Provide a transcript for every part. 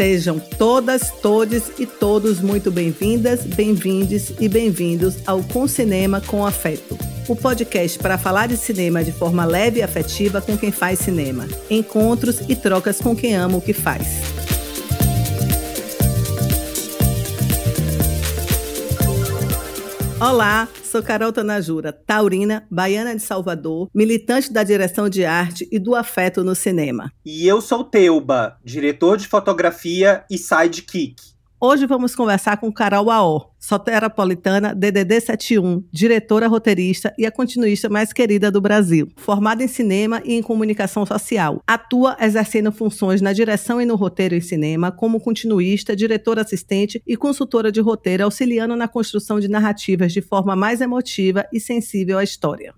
Sejam todas, todes e todos muito bem-vindas, bem-vindes e bem-vindos ao Com Cinema com Afeto. O podcast para falar de cinema de forma leve e afetiva com quem faz cinema. Encontros e trocas com quem ama o que faz. Olá, sou Carol Tanajura, taurina, baiana de Salvador, militante da direção de arte e do afeto no cinema. E eu sou Teuba, diretor de fotografia e sidekick. Hoje vamos conversar com Carol Aó, soterapolitana DDD 71, diretora roteirista e a continuista mais querida do Brasil. Formada em cinema e em comunicação social. Atua exercendo funções na direção e no roteiro em cinema, como continuista, diretora assistente e consultora de roteiro, auxiliando na construção de narrativas de forma mais emotiva e sensível à história.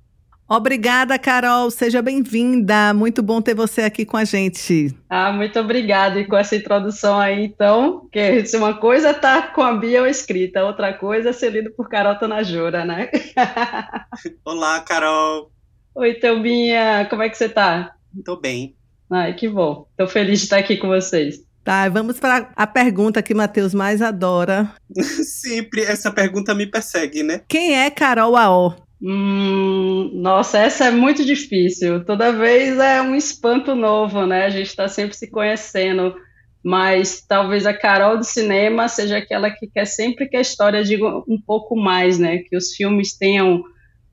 Obrigada, Carol. Seja bem-vinda. Muito bom ter você aqui com a gente. Ah, muito obrigada. E com essa introdução aí, então, que se uma coisa tá com a bio escrita, outra coisa é ser lido por Carol Tanajura, né? Olá, Carol. Oi, Teubinha. Como é que você tá? Tô bem. Ai, que bom. Tô feliz de estar aqui com vocês. Tá, vamos para a pergunta que Matheus mais adora. Sempre essa pergunta me persegue, né? Quem é Carol Aó? Hum, nossa, essa é muito difícil. Toda vez é um espanto novo, né? A gente está sempre se conhecendo. Mas talvez a Carol do cinema seja aquela que quer sempre que a história diga um pouco mais, né? Que os filmes tenham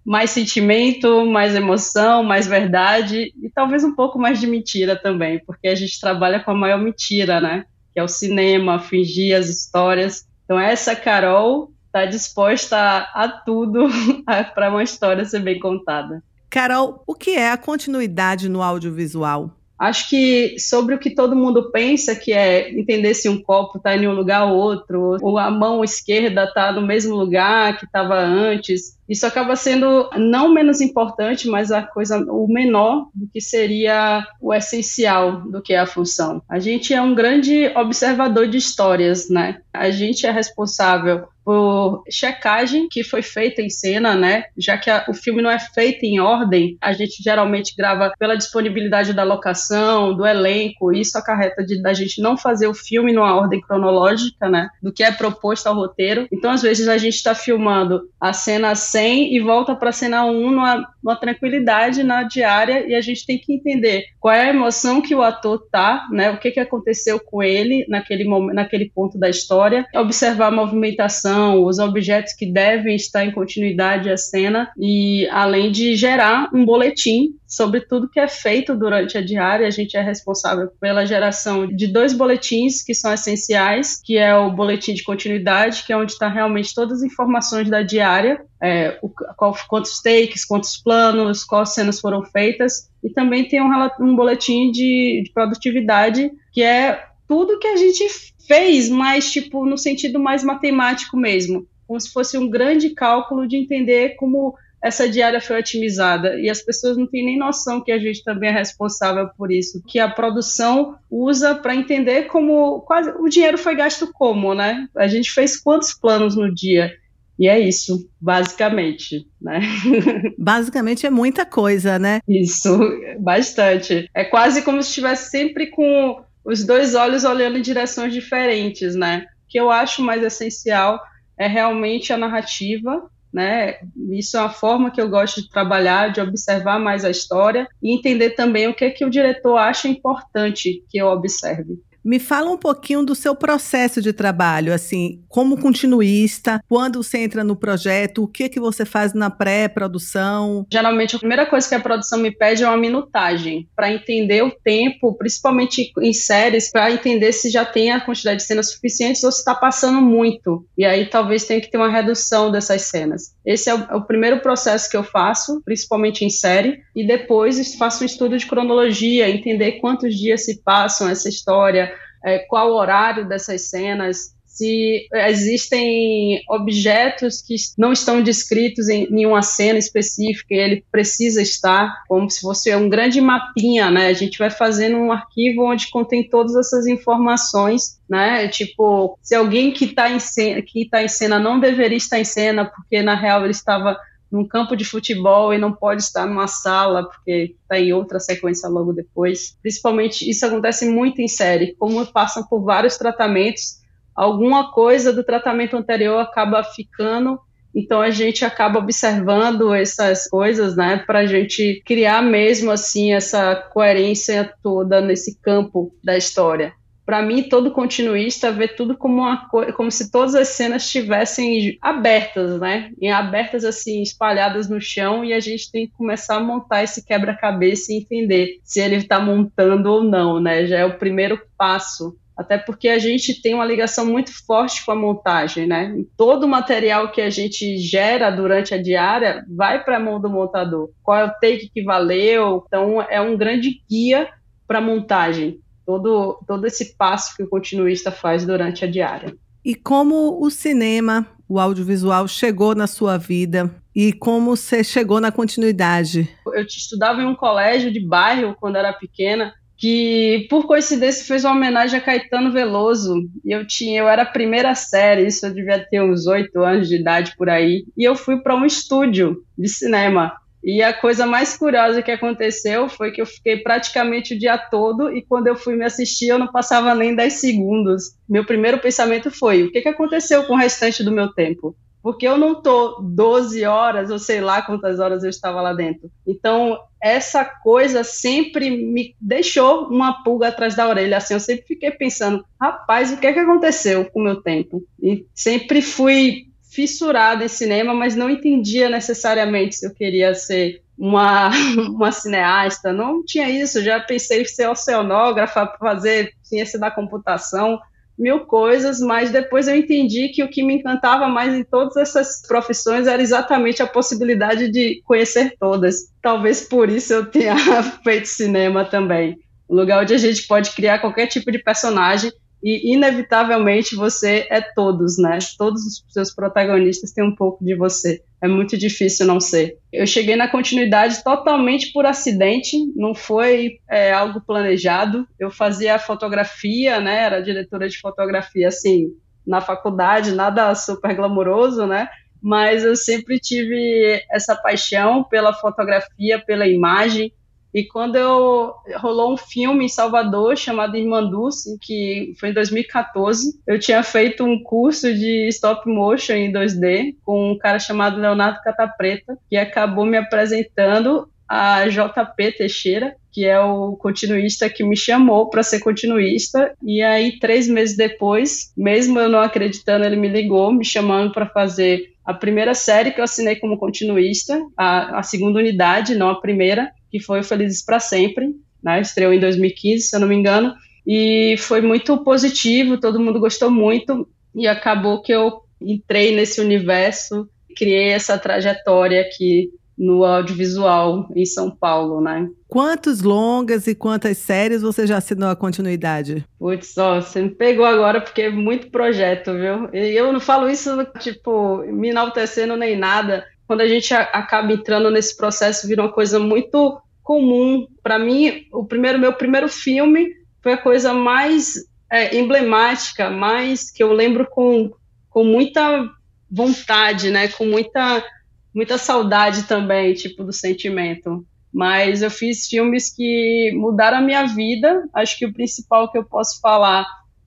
mais sentimento, mais emoção, mais verdade e talvez um pouco mais de mentira também, porque a gente trabalha com a maior mentira, né? Que é o cinema, fingir as histórias. Então essa Carol está disposta a, a tudo para uma história ser bem contada. Carol, o que é a continuidade no audiovisual? Acho que sobre o que todo mundo pensa, que é entender se um copo está em um lugar ou outro, ou a mão esquerda está no mesmo lugar que estava antes, isso acaba sendo não menos importante, mas a coisa o menor do que seria o essencial do que é a função. A gente é um grande observador de histórias, né? A gente é responsável por checagem que foi feita em cena, né? Já que a, o filme não é feito em ordem, a gente geralmente grava pela disponibilidade da locação, do elenco, isso acarreta de, da gente não fazer o filme numa ordem cronológica, né? Do que é proposto ao roteiro. Então, às vezes, a gente está filmando a cena 100 e volta para a cena 1 numa, numa tranquilidade na diária e a gente tem que entender qual é a emoção que o ator tá, né? O que, que aconteceu com ele naquele, momento, naquele ponto da história, observar a movimentação, os objetos que devem estar em continuidade à cena e além de gerar um boletim sobre tudo que é feito durante a diária. A gente é responsável pela geração de dois boletins que são essenciais, que é o boletim de continuidade, que é onde está realmente todas as informações da diária, é, o, qual, quantos takes, quantos planos, quais cenas foram feitas, e também tem um, um boletim de, de produtividade, que é tudo que a gente fez, mas tipo no sentido mais matemático mesmo, como se fosse um grande cálculo de entender como essa diária foi otimizada. E as pessoas não têm nem noção que a gente também é responsável por isso, que a produção usa para entender como quase o dinheiro foi gasto como, né? A gente fez quantos planos no dia e é isso, basicamente, né? Basicamente é muita coisa, né? Isso, bastante. É quase como se estivesse sempre com os dois olhos olhando em direções diferentes, né? O que eu acho mais essencial é realmente a narrativa né? Isso é uma forma que eu gosto de trabalhar, de observar mais a história e entender também o que é que o diretor acha importante que eu observe. Me fala um pouquinho do seu processo de trabalho, assim, como continuista, quando você entra no projeto, o que que você faz na pré-produção? Geralmente a primeira coisa que a produção me pede é uma minutagem, para entender o tempo, principalmente em séries, para entender se já tem a quantidade de cenas suficientes ou se está passando muito. E aí talvez tenha que ter uma redução dessas cenas. Esse é o, é o primeiro processo que eu faço, principalmente em série, e depois faço um estudo de cronologia, entender quantos dias se passam essa história, é, qual o horário dessas cenas, se existem objetos que não estão descritos em nenhuma cena específica e ele precisa estar, como se fosse um grande mapinha, né? A gente vai fazendo um arquivo onde contém todas essas informações, né? Tipo, se alguém que está em cena, que está em cena não deveria estar em cena porque na real ele estava num campo de futebol e não pode estar numa sala porque está em outra sequência logo depois. Principalmente isso acontece muito em série, como passam por vários tratamentos, alguma coisa do tratamento anterior acaba ficando então a gente acaba observando essas coisas, né, para a gente criar mesmo assim essa coerência toda nesse campo da história para mim, todo continuista vê tudo como uma como se todas as cenas estivessem abertas, né? E abertas assim, espalhadas no chão, e a gente tem que começar a montar esse quebra-cabeça e entender se ele está montando ou não, né? Já é o primeiro passo. Até porque a gente tem uma ligação muito forte com a montagem, né? Todo o material que a gente gera durante a diária vai para a mão do montador. Qual é o take que valeu? Então, é um grande guia para montagem todo, todo esse passo que o continuista faz durante a diária. E como o cinema, o audiovisual chegou na sua vida e como você chegou na continuidade? Eu estudava em um colégio de bairro quando era pequena que por coincidência fez uma homenagem a Caetano Veloso e eu tinha eu era a primeira série isso eu devia ter uns oito anos de idade por aí e eu fui para um estúdio de cinema e a coisa mais curiosa que aconteceu foi que eu fiquei praticamente o dia todo e quando eu fui me assistir eu não passava nem 10 segundos. Meu primeiro pensamento foi: o que, que aconteceu com o restante do meu tempo? Porque eu não tô 12 horas, ou sei lá quantas horas eu estava lá dentro. Então, essa coisa sempre me deixou uma pulga atrás da orelha. Assim, eu sempre fiquei pensando, rapaz, o que é que aconteceu com o meu tempo? E sempre fui fissurada em cinema, mas não entendia necessariamente se eu queria ser uma, uma cineasta. Não tinha isso. Já pensei em ser oceanógrafa, fazer ciência da computação, mil coisas, mas depois eu entendi que o que me encantava mais em todas essas profissões era exatamente a possibilidade de conhecer todas. Talvez por isso eu tenha feito cinema também. Um lugar onde a gente pode criar qualquer tipo de personagem e inevitavelmente você é todos, né? Todos os seus protagonistas têm um pouco de você. É muito difícil não ser. Eu cheguei na continuidade totalmente por acidente, não foi é, algo planejado. Eu fazia fotografia, né? Era diretora de fotografia, assim, na faculdade, nada super glamouroso, né? Mas eu sempre tive essa paixão pela fotografia, pela imagem. E quando eu rolou um filme em Salvador chamado Irmanduce, que foi em 2014, eu tinha feito um curso de stop motion em 2D com um cara chamado Leonardo Catapreta, que acabou me apresentando a JP Teixeira, que é o continuista que me chamou para ser continuista. E aí, três meses depois, mesmo eu não acreditando, ele me ligou, me chamando para fazer a primeira série que eu assinei como continuista, a, a segunda unidade, não a primeira que foi Felizes para Sempre, né? Estreou em 2015, se eu não me engano, e foi muito positivo, todo mundo gostou muito, e acabou que eu entrei nesse universo, criei essa trajetória aqui no audiovisual em São Paulo, né? Quantos longas e quantas séries você já assinou a continuidade? Putz, ó, você me pegou agora porque é muito projeto, viu? E eu não falo isso, tipo, me enaltecendo nem nada, quando a gente acaba entrando nesse processo, vira uma coisa muito comum. Para mim, o primeiro meu primeiro filme foi a coisa mais é, emblemática, mais que eu lembro com, com muita vontade, né? Com muita muita saudade também, tipo do sentimento. Mas eu fiz filmes que mudaram a minha vida. Acho que o principal que eu posso falar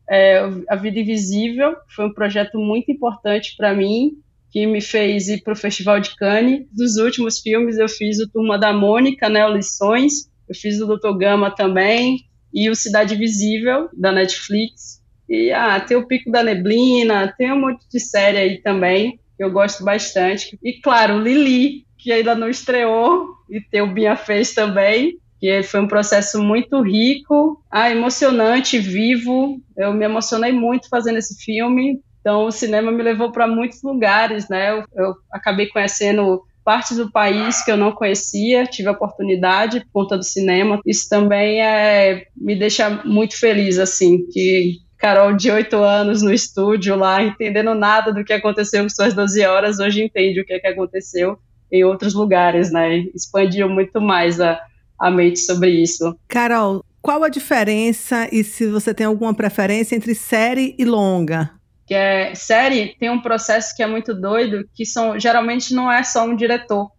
é A Vida Invisível. Foi um projeto muito importante para mim que me fez ir para o Festival de Cannes. Dos últimos filmes, eu fiz o Turma da Mônica, né, o Lições, eu fiz o Doutor Gama também, e o Cidade Visível, da Netflix. E ah, tem o Pico da Neblina, tem um monte de série aí também, que eu gosto bastante. E claro, Lili, que ainda não estreou, e tem o Binha Fez também, que foi um processo muito rico, ah, emocionante, vivo. Eu me emocionei muito fazendo esse filme, então, o cinema me levou para muitos lugares, né? Eu, eu, acabei conhecendo partes do país que eu não conhecia, tive a oportunidade por conta do cinema. Isso também é, me deixa muito feliz, assim, que Carol, de oito anos no estúdio lá, entendendo nada do que aconteceu com suas 12 horas, hoje entende o que, é que aconteceu em outros lugares, né? Expandiu muito mais a, a mente sobre isso. Carol, qual a diferença e se você tem alguma preferência entre série e longa? Que é série tem um processo que é muito doido, que são geralmente não é só um diretor.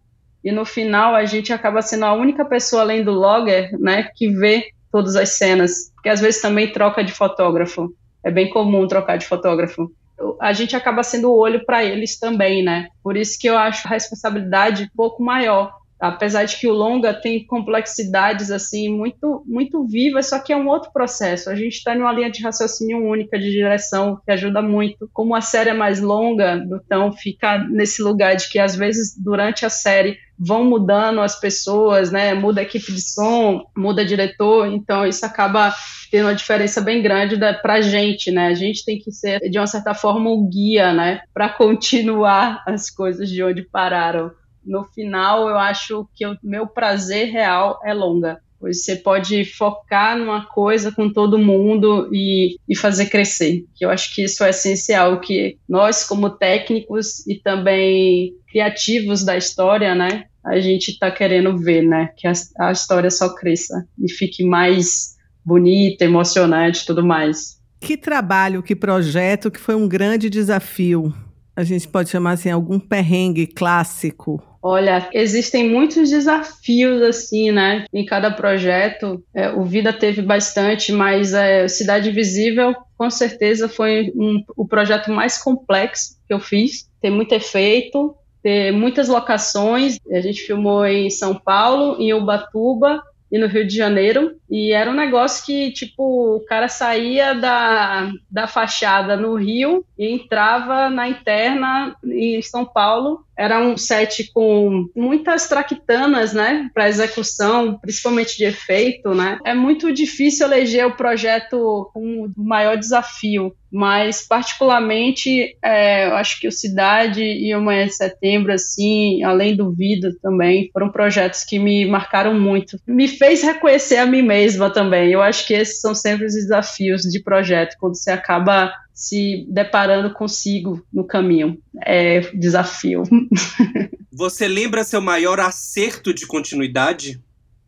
E no final a gente acaba sendo a única pessoa além do logger, né, que vê todas as cenas, porque às vezes também troca de fotógrafo. É bem comum trocar de fotógrafo. A gente acaba sendo o olho para eles também, né? Por isso que eu acho a responsabilidade um pouco maior apesar de que o longa tem complexidades assim muito muito vivas, só que é um outro processo. A gente está numa linha de raciocínio única de direção que ajuda muito. Como a série é mais longa, então fica nesse lugar de que às vezes durante a série vão mudando as pessoas, né? Muda a equipe de som, muda diretor, então isso acaba tendo uma diferença bem grande para a gente, né? A gente tem que ser de uma certa forma o guia, né? Para continuar as coisas de onde pararam no final eu acho que o meu prazer real é longa. Pois você pode focar numa coisa com todo mundo e, e fazer crescer. Que eu acho que isso é essencial, que nós como técnicos e também criativos da história, né, a gente está querendo ver, né, que a, a história só cresça e fique mais bonita, emocionante, tudo mais. Que trabalho, que projeto, que foi um grande desafio. A gente pode chamar assim algum perrengue clássico Olha, existem muitos desafios assim, né? Em cada projeto, é, o Vida teve bastante, mas é, Cidade Visível com certeza foi um, o projeto mais complexo que eu fiz. Tem muito efeito, tem muitas locações. A gente filmou em São Paulo, em Ubatuba e no Rio de Janeiro. E era um negócio que, tipo, o cara saía da, da fachada no Rio e entrava na interna em São Paulo. Era um set com muitas traquitanas, né, para execução, principalmente de efeito, né. É muito difícil eleger o projeto com o maior desafio, mas particularmente é, eu acho que o Cidade e o Manhã de Setembro, assim, além do Vida também, foram projetos que me marcaram muito. Me fez reconhecer a mim mesma também. Eu acho que esses são sempre os desafios de projeto, quando você acaba se deparando consigo no caminho. É desafio. Você lembra seu maior acerto de continuidade?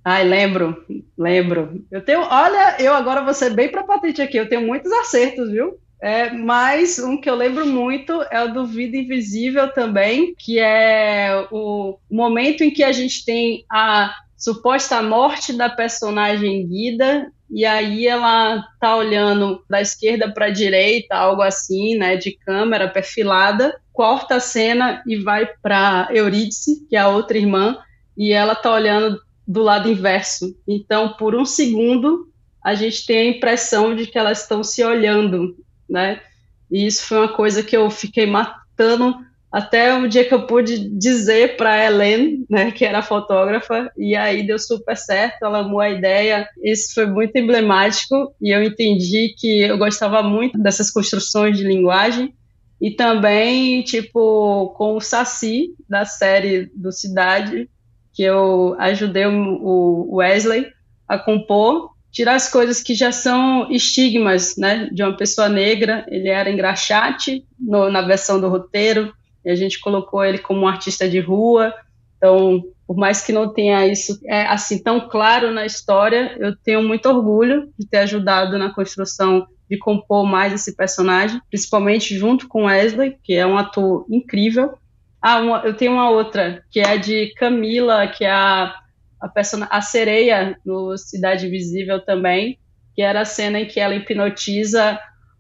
Ai, lembro, lembro. Eu tenho, olha, eu agora vou ser bem para patente aqui, eu tenho muitos acertos, viu? É, mas um que eu lembro muito é o do Vida Invisível também, que é o momento em que a gente tem a suposta morte da personagem Guida e aí ela tá olhando da esquerda para a direita, algo assim, né, de câmera perfilada, corta a cena e vai para Eurídice, que é a outra irmã, e ela tá olhando do lado inverso. Então, por um segundo, a gente tem a impressão de que elas estão se olhando, né? E isso foi uma coisa que eu fiquei matando até um dia que eu pude dizer para a Helen, né, que era fotógrafa, e aí deu super certo, ela amou a ideia. Isso foi muito emblemático e eu entendi que eu gostava muito dessas construções de linguagem. E também, tipo, com o Saci, da série do Cidade, que eu ajudei o Wesley a compor, tirar as coisas que já são estigmas, né, de uma pessoa negra. Ele era engraxate no, na versão do roteiro, e a gente colocou ele como um artista de rua. Então, por mais que não tenha isso é, assim tão claro na história, eu tenho muito orgulho de ter ajudado na construção de compor mais esse personagem, principalmente junto com Wesley, que é um ator incrível. Ah, uma, eu tenho uma outra, que é a de Camila, que é a, a, persona, a sereia no Cidade Visível também, que era a cena em que ela hipnotiza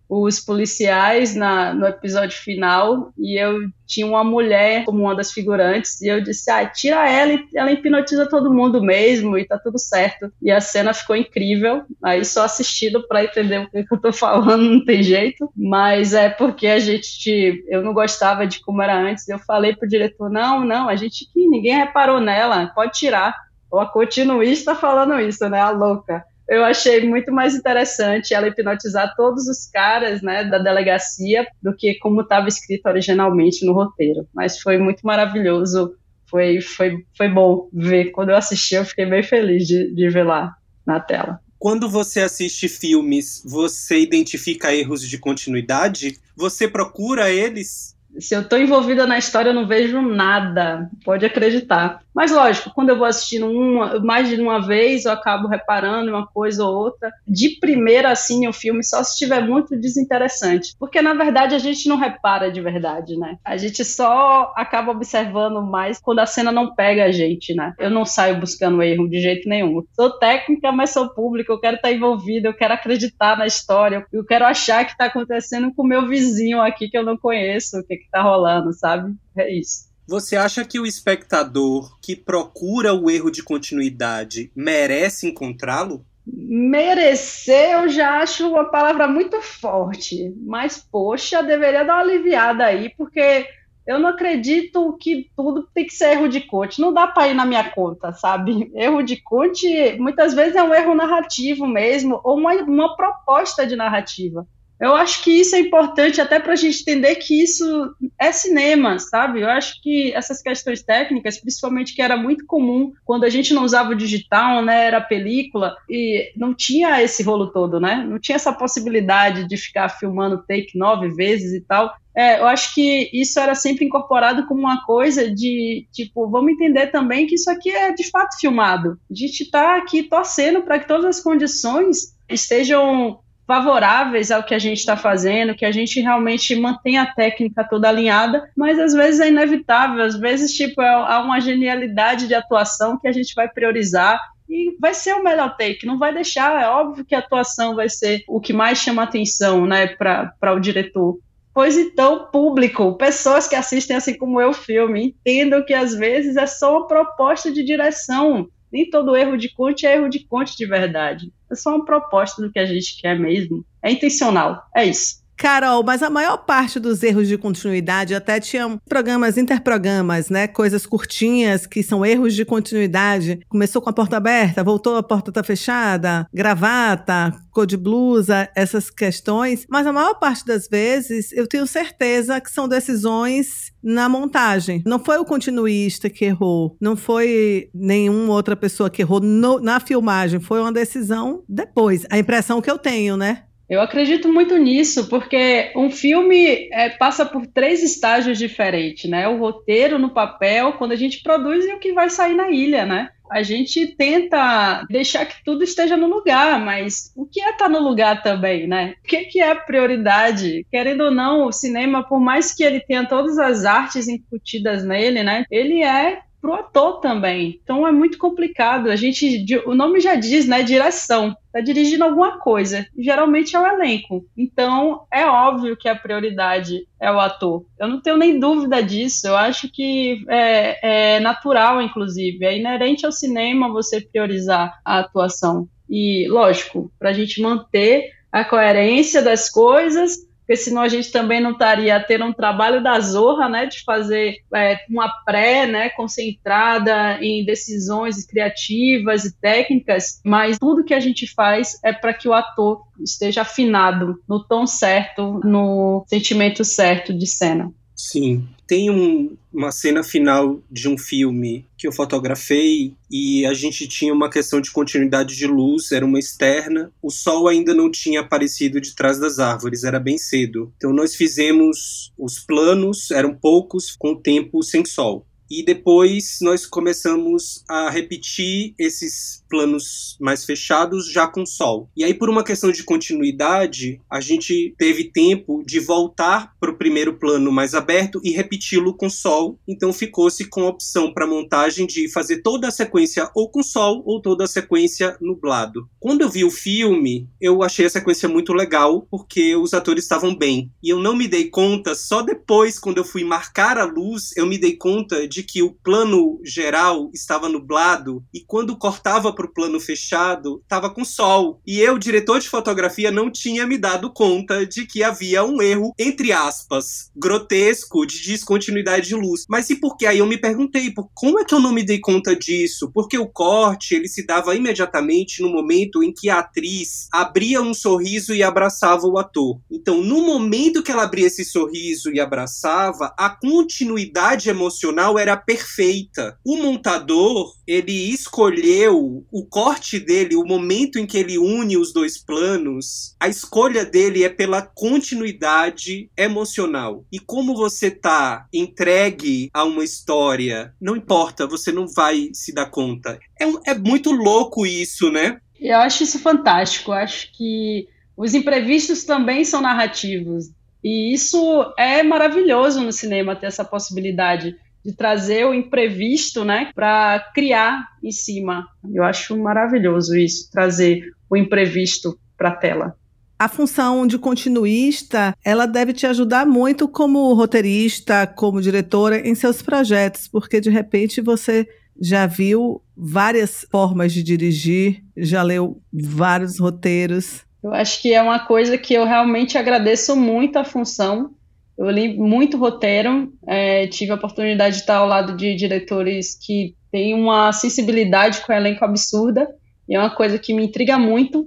os policiais na, no episódio final e eu tinha uma mulher como uma das figurantes e eu disse, ah, tira ela e ela hipnotiza todo mundo mesmo e tá tudo certo. E a cena ficou incrível, aí só assistindo para entender o que, que, eu tô falando, não tem jeito, mas é porque a gente, eu não gostava de como era antes, eu falei pro diretor, não, não, a gente que ninguém reparou nela, pode tirar. Ou a continuista falando isso, né, a louca eu achei muito mais interessante ela hipnotizar todos os caras né, da delegacia do que como estava escrito originalmente no roteiro. Mas foi muito maravilhoso, foi, foi, foi bom ver. Quando eu assisti, eu fiquei bem feliz de, de ver lá na tela. Quando você assiste filmes, você identifica erros de continuidade? Você procura eles Se eu estou envolvida na história, eu não vejo nada, pode acreditar. Mas lógico, quando eu vou assistindo uma, mais de uma vez, eu acabo reparando uma coisa ou outra. De primeira, assim, o filme, só se estiver muito desinteressante. Porque, na verdade, a gente não repara de verdade, né? A gente só acaba observando mais quando a cena não pega a gente, né? Eu não saio buscando erro de jeito nenhum. Sou técnica, mas sou pública, eu quero estar envolvida, eu quero acreditar na história, eu quero achar que está acontecendo com o meu vizinho aqui que eu não conheço, o que está rolando, sabe? É isso. Você acha que o espectador que procura o erro de continuidade merece encontrá-lo? Merecer eu já acho uma palavra muito forte, mas poxa, deveria dar uma aliviada aí, porque eu não acredito que tudo tem que ser erro de coach. Não dá para ir na minha conta, sabe? Erro de coach muitas vezes é um erro narrativo mesmo, ou uma, uma proposta de narrativa. Eu acho que isso é importante até para a gente entender que isso é cinema, sabe? Eu acho que essas questões técnicas, principalmente que era muito comum quando a gente não usava o digital, né? Era película e não tinha esse rolo todo, né? Não tinha essa possibilidade de ficar filmando take nove vezes e tal. É, eu acho que isso era sempre incorporado como uma coisa de, tipo, vamos entender também que isso aqui é de fato filmado. A gente está aqui torcendo para que todas as condições estejam favoráveis ao que a gente está fazendo, que a gente realmente mantenha a técnica toda alinhada, mas às vezes é inevitável, às vezes tipo é, há uma genialidade de atuação que a gente vai priorizar e vai ser o melhor take, não vai deixar, é óbvio que a atuação vai ser o que mais chama atenção, né, para o diretor. Pois então, público, pessoas que assistem assim como eu filme, entendam que às vezes é só uma proposta de direção, nem todo erro de conte é erro de conte de verdade. É só uma proposta do que a gente quer mesmo. É intencional. É isso. Carol, mas a maior parte dos erros de continuidade até tinham programas interprogramas, né? Coisas curtinhas que são erros de continuidade. Começou com a porta aberta, voltou a porta tá fechada, gravata, cor de blusa, essas questões. Mas a maior parte das vezes eu tenho certeza que são decisões na montagem. Não foi o continuista que errou, não foi nenhuma outra pessoa que errou no, na filmagem, foi uma decisão depois. A impressão que eu tenho, né? Eu acredito muito nisso, porque um filme é, passa por três estágios diferentes, né? O roteiro no papel, quando a gente produz e o que vai sair na ilha, né? A gente tenta deixar que tudo esteja no lugar, mas o que é estar tá no lugar também, né? O que, que é prioridade? Querendo ou não, o cinema, por mais que ele tenha todas as artes incutidas nele, né? Ele é pro ator também. Então é muito complicado. A gente, o nome já diz, né? Direção. Tá dirigindo alguma coisa. Geralmente é o elenco. Então é óbvio que a prioridade é o ator. Eu não tenho nem dúvida disso. Eu acho que é, é natural, inclusive. É inerente ao cinema você priorizar a atuação. E, lógico, para a gente manter a coerência das coisas, porque senão a gente também não estaria tendo um trabalho da Zorra, né, de fazer é, uma pré, né, concentrada em decisões criativas e técnicas, mas tudo que a gente faz é para que o ator esteja afinado no tom certo, no sentimento certo de cena. Sim. Tem um, uma cena final de um filme que eu fotografei e a gente tinha uma questão de continuidade de luz, era uma externa. O sol ainda não tinha aparecido de trás das árvores, era bem cedo. Então nós fizemos os planos, eram poucos, com tempo sem sol. E depois nós começamos a repetir esses planos mais fechados já com sol. E aí, por uma questão de continuidade, a gente teve tempo de voltar para o primeiro plano mais aberto e repeti-lo com sol. Então ficou-se com a opção para montagem de fazer toda a sequência ou com sol ou toda a sequência nublado. Quando eu vi o filme, eu achei a sequência muito legal porque os atores estavam bem. E eu não me dei conta, só depois, quando eu fui marcar a luz, eu me dei conta de que o plano geral estava nublado e quando cortava para o plano fechado, estava com sol. E eu, diretor de fotografia, não tinha me dado conta de que havia um erro, entre aspas, grotesco de descontinuidade de luz. Mas e por que? Aí eu me perguntei, como é que eu não me dei conta disso? Porque o corte, ele se dava imediatamente no momento em que a atriz abria um sorriso e abraçava o ator. Então, no momento que ela abria esse sorriso e abraçava, a continuidade emocional era era perfeita. O montador, ele escolheu o corte dele, o momento em que ele une os dois planos, a escolha dele é pela continuidade emocional. E como você tá entregue a uma história, não importa, você não vai se dar conta. É, é muito louco isso, né? Eu acho isso fantástico. Eu acho que os imprevistos também são narrativos. E isso é maravilhoso no cinema, ter essa possibilidade de trazer o imprevisto, né, para criar em cima. Eu acho maravilhoso isso, trazer o imprevisto para a tela. A função de continuista, ela deve te ajudar muito como roteirista, como diretora em seus projetos, porque de repente você já viu várias formas de dirigir, já leu vários roteiros, eu acho que é uma coisa que eu realmente agradeço muito a função. Eu li muito roteiro, é, tive a oportunidade de estar ao lado de diretores que têm uma sensibilidade com o elenco absurda, e é uma coisa que me intriga muito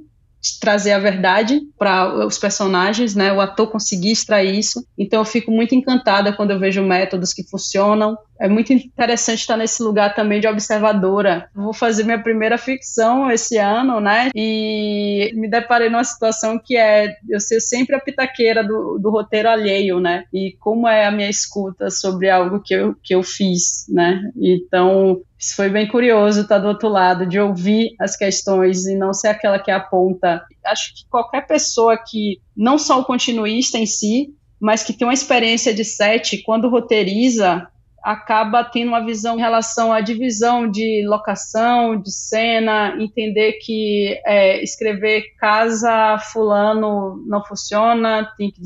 trazer a verdade para os personagens, né? O ator conseguir extrair isso. Então eu fico muito encantada quando eu vejo métodos que funcionam. É muito interessante estar nesse lugar também de observadora. Vou fazer minha primeira ficção esse ano, né? E me deparei numa situação que é eu ser sempre a pitaqueira do, do roteiro alheio, né? E como é a minha escuta sobre algo que eu, que eu fiz, né? Então isso foi bem curioso estar do outro lado, de ouvir as questões e não ser aquela que aponta. Acho que qualquer pessoa que, não só o continuista em si, mas que tem uma experiência de set, quando roteiriza, acaba tendo uma visão em relação à divisão de locação, de cena, entender que é, escrever casa fulano não funciona, tem que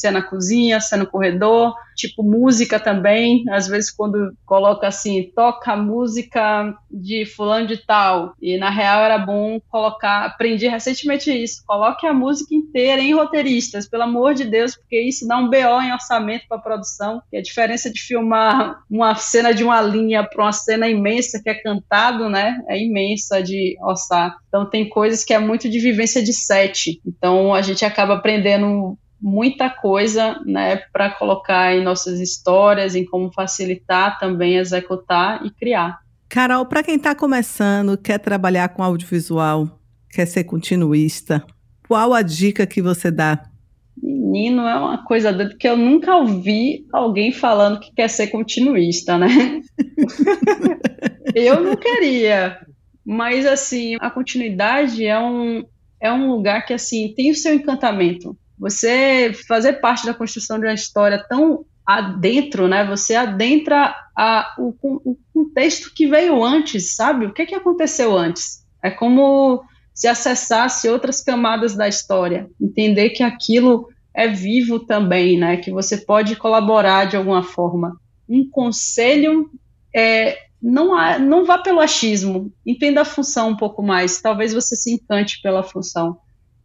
escrever cena cozinha, cena corredor, tipo música também, às vezes quando coloca assim, toca música de fulano de tal, e na real era bom colocar, aprendi recentemente isso, coloque a música inteira em roteiristas, pelo amor de Deus, porque isso dá um BO em orçamento para produção, que é a diferença de filmar uma cena de uma linha para uma cena imensa que é cantado, né, é imensa de orçar. Então tem coisas que é muito de vivência de set. Então a gente acaba aprendendo muita coisa né, para colocar em nossas histórias, em como facilitar também, executar e criar. Carol, para quem está começando, quer trabalhar com audiovisual, quer ser continuista, qual a dica que você dá? Menino, é uma coisa doida que eu nunca ouvi alguém falando que quer ser continuista, né? eu não queria, mas assim, a continuidade é um, é um lugar que assim tem o seu encantamento. Você fazer parte da construção de uma história tão adentro, né? Você adentra a, o, o contexto que veio antes, sabe? O que, que aconteceu antes? É como se acessasse outras camadas da história, entender que aquilo é vivo também, né? Que você pode colaborar de alguma forma. Um conselho é não, há, não vá pelo achismo, entenda a função um pouco mais. Talvez você se encante pela função.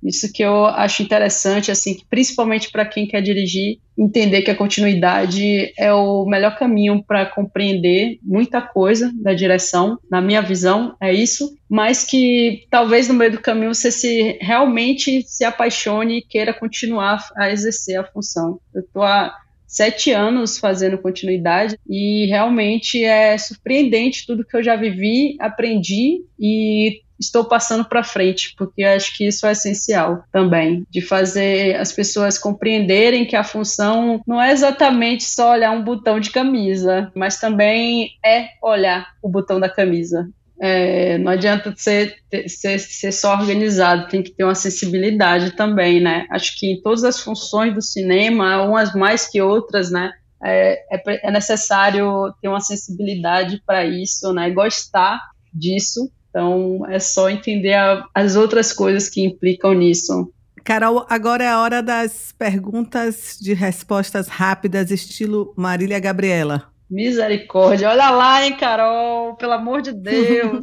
Isso que eu acho interessante, assim, principalmente para quem quer dirigir, entender que a continuidade é o melhor caminho para compreender muita coisa da direção, na minha visão, é isso, mas que talvez no meio do caminho você se realmente se apaixone e queira continuar a exercer a função. Eu estou há sete anos fazendo continuidade e realmente é surpreendente tudo que eu já vivi, aprendi e estou passando para frente, porque acho que isso é essencial também, de fazer as pessoas compreenderem que a função não é exatamente só olhar um botão de camisa, mas também é olhar o botão da camisa. É, não adianta ser, ser, ser só organizado, tem que ter uma sensibilidade também, né? Acho que em todas as funções do cinema, umas mais que outras, né? É, é, é necessário ter uma sensibilidade para isso, né? Gostar disso então, é só entender a, as outras coisas que implicam nisso. Carol, agora é a hora das perguntas de respostas rápidas, estilo Marília Gabriela. Misericórdia, olha lá, hein, Carol, pelo amor de Deus.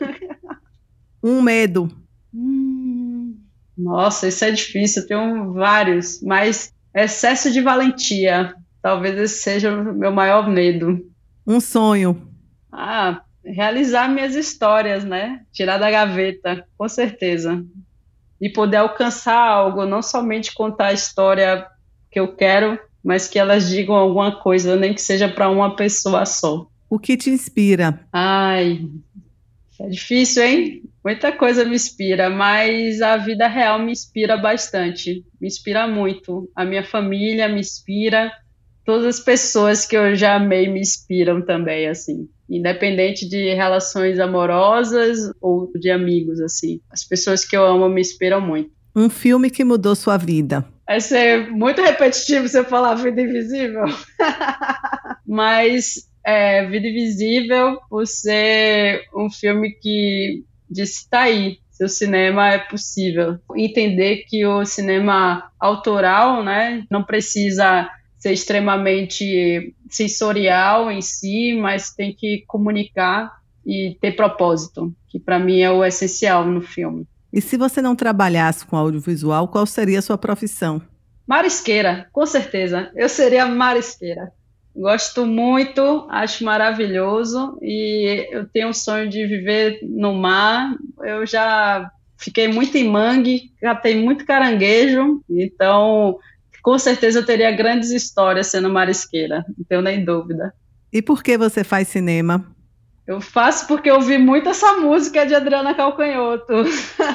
um medo. Hum, nossa, isso é difícil, eu tenho vários, mas excesso de valentia, talvez esse seja o meu maior medo. Um sonho. Ah, realizar minhas histórias, né? Tirar da gaveta, com certeza. E poder alcançar algo, não somente contar a história que eu quero, mas que elas digam alguma coisa, nem que seja para uma pessoa só. O que te inspira? Ai, é difícil, hein? Muita coisa me inspira, mas a vida real me inspira bastante. Me inspira muito. A minha família me inspira. Todas as pessoas que eu já amei me inspiram também, assim. Independente de relações amorosas ou de amigos, assim. As pessoas que eu amo me inspiram muito. Um filme que mudou sua vida. Vai ser muito repetitivo você falar Vida Invisível. Mas é, Vida Invisível, por ser um filme que disse, tá aí, seu cinema é possível. Entender que o cinema autoral, né, não precisa ser extremamente sensorial em si, mas tem que comunicar e ter propósito, que para mim é o essencial no filme. E se você não trabalhasse com audiovisual, qual seria a sua profissão? Marisqueira, com certeza. Eu seria marisqueira. Gosto muito, acho maravilhoso e eu tenho o sonho de viver no mar. Eu já fiquei muito em mangue, catei muito caranguejo, então com certeza eu teria grandes histórias sendo marisqueira, não tenho nem dúvida. E por que você faz cinema? Eu faço porque eu ouvi muito essa música de Adriana Calcanhoto.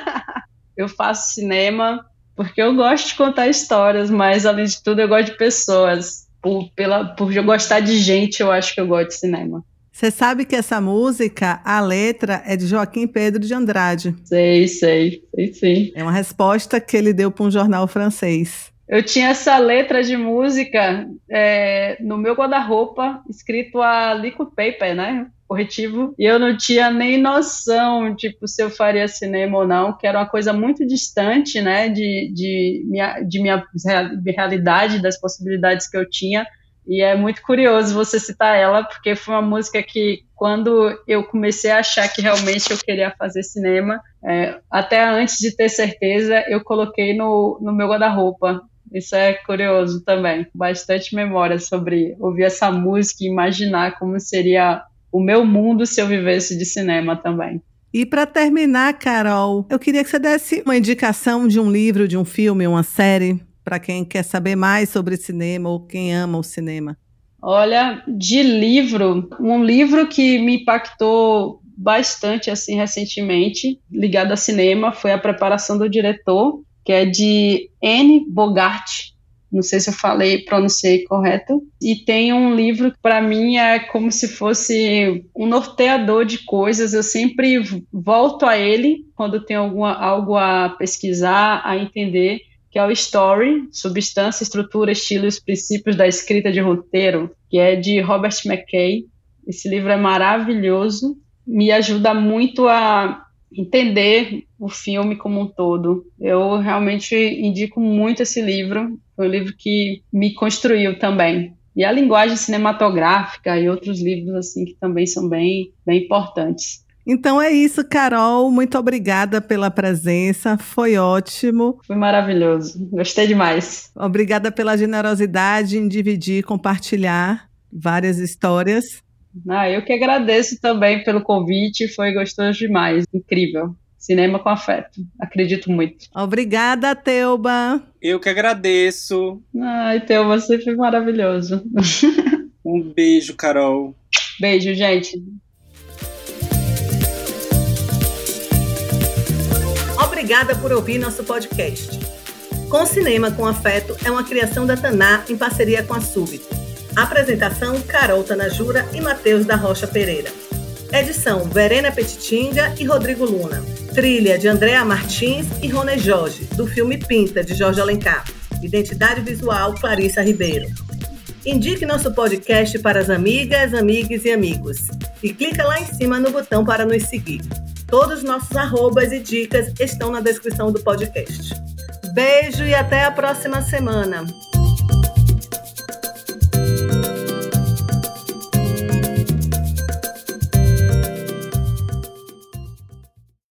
eu faço cinema porque eu gosto de contar histórias, mas além de tudo eu gosto de pessoas por, pela, por eu gostar de gente, eu acho que eu gosto de cinema. Você sabe que essa música, a letra é de Joaquim Pedro de Andrade. Sei, sei, sei sim. É uma resposta que ele deu para um jornal francês. Eu tinha essa letra de música é, no meu guarda-roupa, escrito a liquid paper, né? corretivo, e eu não tinha nem noção, tipo, se eu faria cinema ou não, que era uma coisa muito distante, né, de, de, minha, de minha realidade, das possibilidades que eu tinha, e é muito curioso você citar ela, porque foi uma música que, quando eu comecei a achar que realmente eu queria fazer cinema, é, até antes de ter certeza, eu coloquei no, no meu guarda-roupa. Isso é curioso também. Bastante memória sobre ouvir essa música e imaginar como seria o meu mundo se eu vivesse de cinema também. E para terminar, Carol, eu queria que você desse uma indicação de um livro, de um filme, uma série, para quem quer saber mais sobre cinema ou quem ama o cinema. Olha, de livro, um livro que me impactou bastante assim recentemente, ligado a cinema, foi A Preparação do Diretor, que é de Anne Bogart não sei se eu falei, pronunciei correto. E tem um livro que para mim é como se fosse um norteador de coisas. Eu sempre volto a ele quando tenho alguma, algo a pesquisar, a entender, que é o Story, Substância, Estrutura, Estilo e os Princípios da Escrita de Roteiro, que é de Robert McKay. Esse livro é maravilhoso, me ajuda muito a entender o filme como um todo. Eu realmente indico muito esse livro. Foi um livro que me construiu também. E a linguagem cinematográfica e outros livros assim que também são bem, bem importantes. Então é isso, Carol. Muito obrigada pela presença. Foi ótimo. Foi maravilhoso. Gostei demais. Obrigada pela generosidade em dividir, compartilhar várias histórias. Ah, eu que agradeço também pelo convite, foi gostoso demais, incrível. Cinema com afeto, acredito muito. Obrigada, Teuba. Eu que agradeço. Ai, Teuba, você foi maravilhoso. Um beijo, Carol. Beijo, gente. Obrigada por ouvir nosso podcast. Com Cinema com Afeto é uma criação da Taná em parceria com a Súbito. Apresentação: Carol Tanajura e Matheus da Rocha Pereira. Edição: Verena Petitinga e Rodrigo Luna. Trilha de Andréa Martins e Rony Jorge, do filme Pinta, de Jorge Alencar. Identidade visual: Clarissa Ribeiro. Indique nosso podcast para as amigas, amigos e amigos. E clica lá em cima no botão para nos seguir. Todos os nossos arrobas e dicas estão na descrição do podcast. Beijo e até a próxima semana.